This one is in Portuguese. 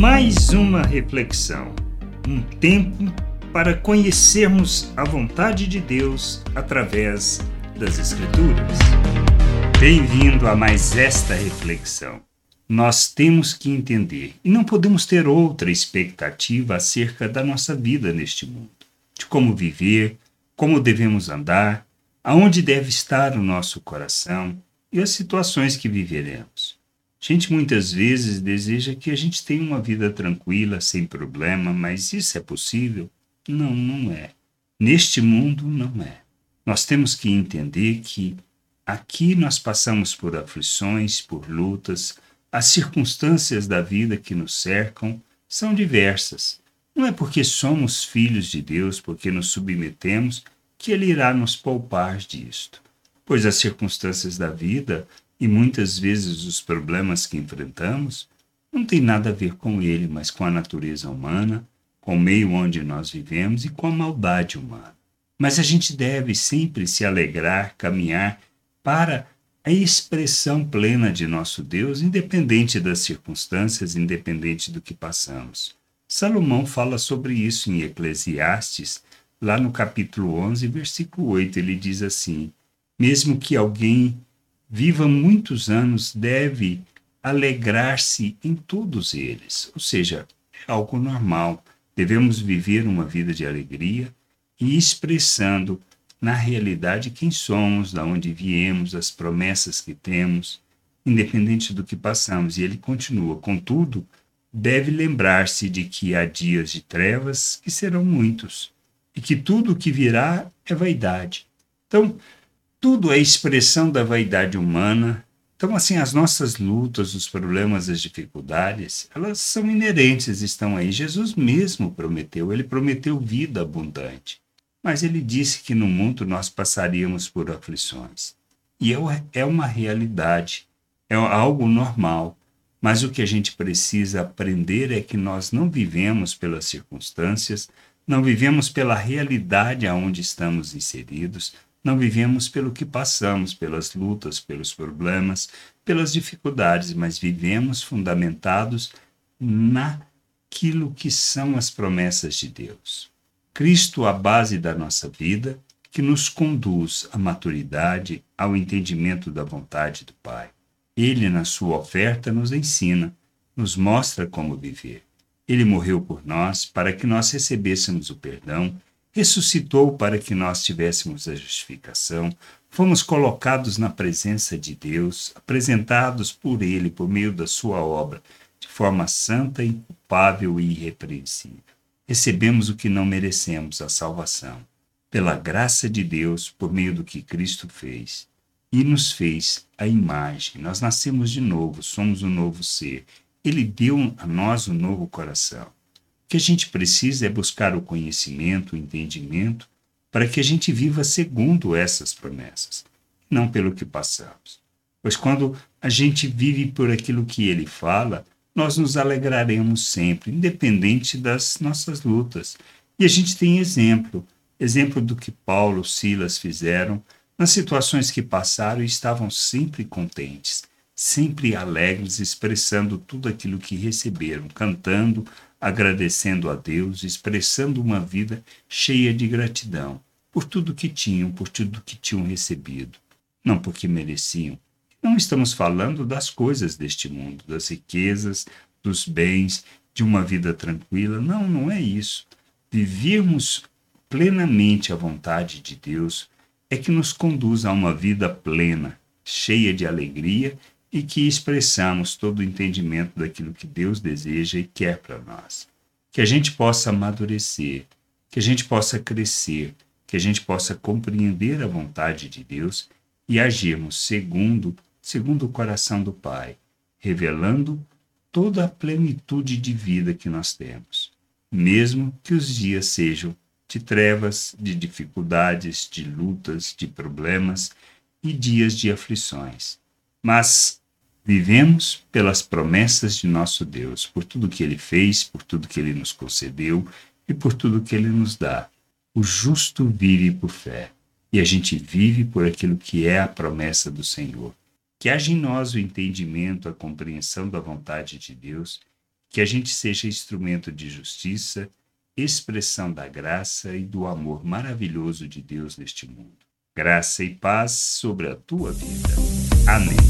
Mais uma reflexão, um tempo para conhecermos a vontade de Deus através das Escrituras. Bem-vindo a mais esta reflexão. Nós temos que entender e não podemos ter outra expectativa acerca da nossa vida neste mundo, de como viver, como devemos andar, aonde deve estar o nosso coração e as situações que viveremos. A gente muitas vezes deseja que a gente tenha uma vida tranquila, sem problema, mas isso é possível? Não, não é. Neste mundo, não é. Nós temos que entender que aqui nós passamos por aflições, por lutas, as circunstâncias da vida que nos cercam são diversas. Não é porque somos filhos de Deus, porque nos submetemos, que Ele irá nos poupar disto. Pois as circunstâncias da vida e muitas vezes os problemas que enfrentamos não têm nada a ver com ele, mas com a natureza humana, com o meio onde nós vivemos e com a maldade humana. Mas a gente deve sempre se alegrar, caminhar para a expressão plena de nosso Deus, independente das circunstâncias, independente do que passamos. Salomão fala sobre isso em Eclesiastes, lá no capítulo 11, versículo 8. Ele diz assim: Mesmo que alguém viva muitos anos, deve alegrar-se em todos eles. Ou seja, é algo normal. Devemos viver uma vida de alegria e expressando na realidade quem somos, da onde viemos, as promessas que temos, independente do que passamos. E ele continua: contudo, deve lembrar-se de que há dias de trevas que serão muitos, e que tudo o que virá é vaidade. Então, tudo é expressão da vaidade humana. Então, assim, as nossas lutas, os problemas, as dificuldades, elas são inerentes, estão aí. Jesus mesmo prometeu, ele prometeu vida abundante. Mas ele disse que no mundo nós passaríamos por aflições. E é, é uma realidade, é algo normal. Mas o que a gente precisa aprender é que nós não vivemos pelas circunstâncias, não vivemos pela realidade aonde estamos inseridos, não vivemos pelo que passamos, pelas lutas, pelos problemas, pelas dificuldades, mas vivemos fundamentados naquilo que são as promessas de Deus. Cristo, a base da nossa vida, que nos conduz à maturidade, ao entendimento da vontade do Pai. Ele, na sua oferta, nos ensina, nos mostra como viver. Ele morreu por nós para que nós recebêssemos o perdão ressuscitou para que nós tivéssemos a justificação, fomos colocados na presença de Deus, apresentados por Ele por meio da Sua obra, de forma santa, inculpável e irrepreensível. Recebemos o que não merecemos, a salvação, pela graça de Deus, por meio do que Cristo fez. E nos fez a imagem. Nós nascemos de novo, somos um novo ser. Ele deu a nós um novo coração que a gente precisa é buscar o conhecimento, o entendimento, para que a gente viva segundo essas promessas, não pelo que passamos. Pois quando a gente vive por aquilo que ele fala, nós nos alegraremos sempre, independente das nossas lutas. E a gente tem exemplo, exemplo do que Paulo, Silas fizeram nas situações que passaram e estavam sempre contentes, sempre alegres, expressando tudo aquilo que receberam, cantando, agradecendo a Deus, expressando uma vida cheia de gratidão por tudo que tinham, por tudo que tinham recebido, não porque mereciam. Não estamos falando das coisas deste mundo, das riquezas, dos bens, de uma vida tranquila. Não, não é isso. Vivermos plenamente a vontade de Deus é que nos conduz a uma vida plena, cheia de alegria e que expressamos todo o entendimento daquilo que Deus deseja e quer para nós. Que a gente possa amadurecer, que a gente possa crescer, que a gente possa compreender a vontade de Deus e agirmos segundo, segundo o coração do Pai, revelando toda a plenitude de vida que nós temos, mesmo que os dias sejam de trevas, de dificuldades, de lutas, de problemas e dias de aflições. Mas Vivemos pelas promessas de nosso Deus, por tudo que ele fez, por tudo que ele nos concedeu e por tudo que ele nos dá. O justo vive por fé, e a gente vive por aquilo que é a promessa do Senhor. Que haja em nós o entendimento, a compreensão da vontade de Deus, que a gente seja instrumento de justiça, expressão da graça e do amor maravilhoso de Deus neste mundo. Graça e paz sobre a tua vida. Amém.